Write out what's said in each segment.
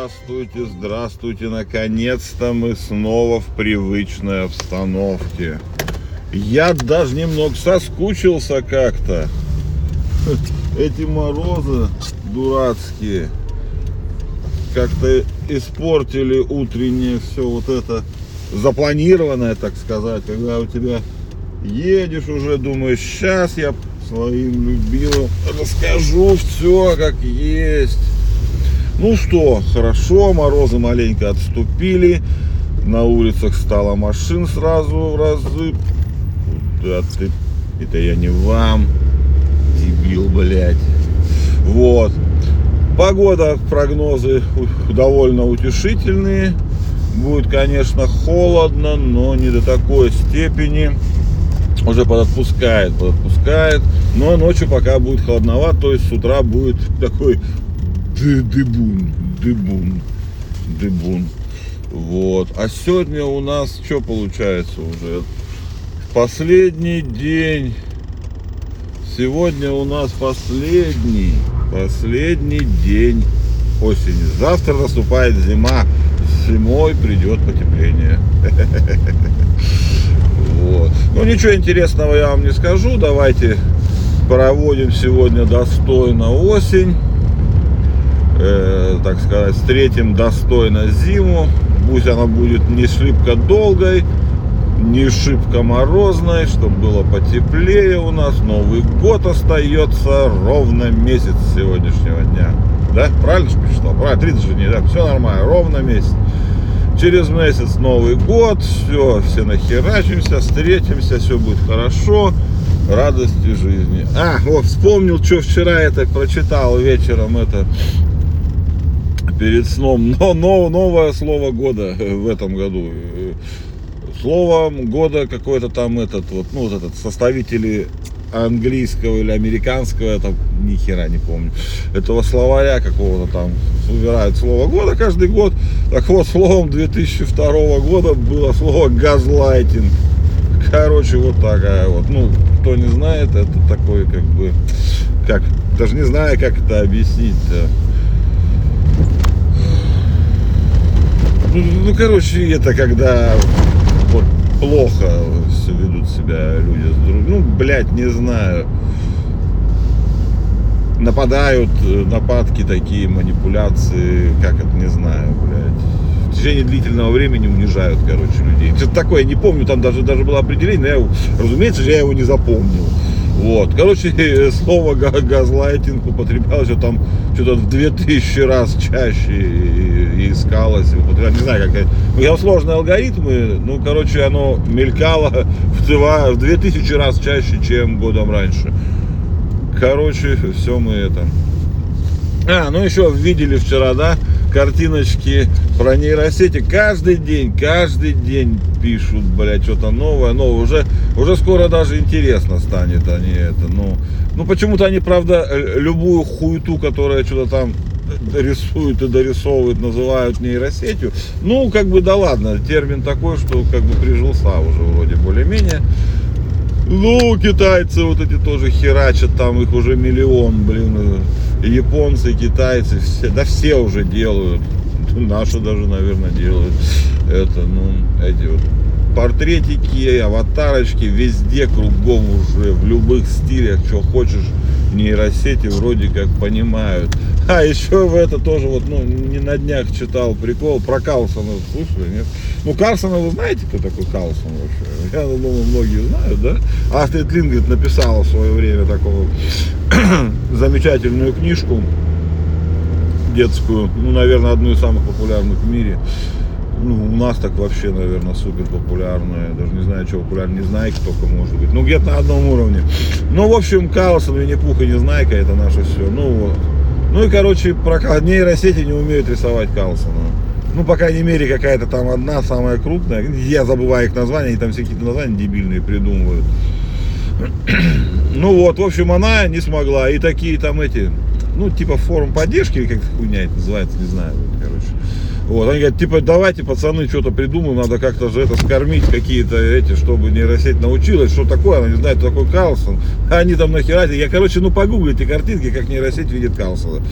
Здравствуйте, здравствуйте. Наконец-то мы снова в привычной обстановке. Я даже немного соскучился как-то. Эти морозы дурацкие как-то испортили утреннее все вот это запланированное, так сказать, когда у тебя едешь уже, думаешь, сейчас я своим любимым расскажу все как есть. Ну что, хорошо, морозы маленько отступили, на улицах стало машин сразу в разы. Да ты, это я не вам, дебил, блядь. Вот. Погода, прогнозы довольно утешительные. Будет, конечно, холодно, но не до такой степени. Уже подотпускает, подотпускает. Но ночью пока будет холодновато, то есть с утра будет такой дыбун, дыбун, дыбун. Вот. А сегодня у нас что получается уже? Последний день. Сегодня у нас последний, последний день осени. Завтра наступает зима. Зимой придет потепление. Вот. Ну ничего интересного я вам не скажу. Давайте проводим сегодня достойно осень э, так сказать, встретим достойно зиму. Пусть она будет не шибко долгой, не шибко морозной, чтобы было потеплее у нас. Новый год остается ровно месяц сегодняшнего дня. Да? Правильно же посчитал? Правильно, 30 дней, да? Все нормально, ровно месяц. Через месяц Новый год, все, все нахерачимся, встретимся, все будет хорошо радости жизни. А, вот вспомнил, что вчера это прочитал вечером это перед сном. Но, но новое слово года в этом году. Слово года какой-то там этот вот, ну вот этот составители английского или американского, это ни хера не помню, этого словаря какого-то там выбирают слово года каждый год. Так вот, словом 2002 года было слово газлайтинг. Короче, вот такая вот. Ну, кто не знает, это такой как бы, как, даже не знаю, как это объяснить. Ну, ну, короче, это когда вот плохо ведут себя люди с друг Ну, блядь, не знаю. Нападают, э, нападки такие, манипуляции, как это, не знаю, блядь. В течение длительного времени унижают, короче, людей. Что-то такое, не помню, там даже, даже было определение, но я, разумеется же, я его не запомнил. Вот. Короче, слово газлайтинг употреблялось там что-то в 2000 раз чаще и искалось. Я не знаю, как ну, я сложные алгоритмы, ну, короче, оно мелькало в, 2, в 2000 раз чаще, чем годом раньше. Короче, все мы это. А, ну еще видели вчера, да, картиночки про нейросети. Каждый день, каждый день пишут, блядь, что-то новое, новое. Уже, уже скоро даже интересно станет они это. Ну, ну почему-то они, правда, любую хуету, которая что-то там рисуют и дорисовывают, называют нейросетью. Ну, как бы да ладно, термин такой, что как бы прижился уже вроде более-менее. Ну, китайцы вот эти тоже херачат, там их уже миллион, блин. Японцы, китайцы, все, да все уже делают. Наши даже, наверное, делают. Это, ну, эти вот портретики, аватарочки, везде, кругом уже, в любых стилях, что хочешь, нейросети вроде как понимают. А еще в это тоже вот, ну, не на днях читал прикол про Карлсона, слушали, нет? Ну, Карлсона вы знаете, кто такой Карлсон вообще? Я думаю, многие знают, да? Астрид Лингрид написала в свое время такого замечательную книжку детскую, ну, наверное, одну из самых популярных в мире ну, у нас так вообще, наверное, супер популярная. Даже не знаю, что популярнее, Незнайка только может быть. Ну, где-то на одном уровне. Ну, в общем, Карлсон, Винни-Пух и Незнайка, это наше все. Ну, вот. Ну, и, короче, про нейросети не умеют рисовать Карлсона. Ну, по крайней мере, какая-то там одна, самая крупная. Я забываю их названия, они там все какие-то названия дебильные придумывают. Ну вот, в общем, она не смогла. И такие там эти, ну, типа форум поддержки, или как хуйня это называется, не знаю, короче. Вот, они говорят, типа, давайте, пацаны, что-то придумаем, надо как-то же это скормить, какие-то эти, чтобы нейросеть научилась, что такое, она не знает, кто такой Карлсон. А они там нахерать, я, короче, ну, погуглите картинки, как нейросеть видит Карлсона.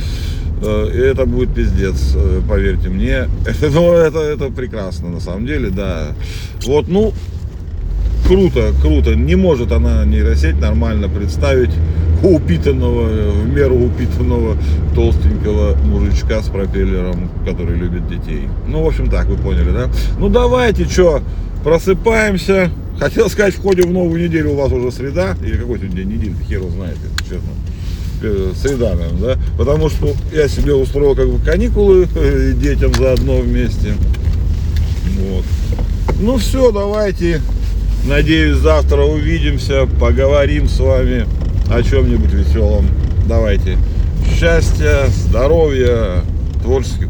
Э, И это будет пиздец, э, поверьте мне. Это, ну, это, это прекрасно, на самом деле, да. Вот, ну, круто, круто. Не может она нейросеть нормально представить упитанного, в меру упитанного толстенького мужичка с пропеллером, который любит детей. Ну, в общем, так, вы поняли, да? Ну, давайте, что, просыпаемся. Хотел сказать, входим в новую неделю, у вас уже среда, или какой сегодня день недели, хер знает, честно. Э, Среда, наверное, да? Потому что я себе устроил как бы каникулы э, детям заодно вместе. Вот. Ну все, давайте. Надеюсь, завтра увидимся, поговорим с вами о чем-нибудь веселом. Давайте. Счастья, здоровья, творческих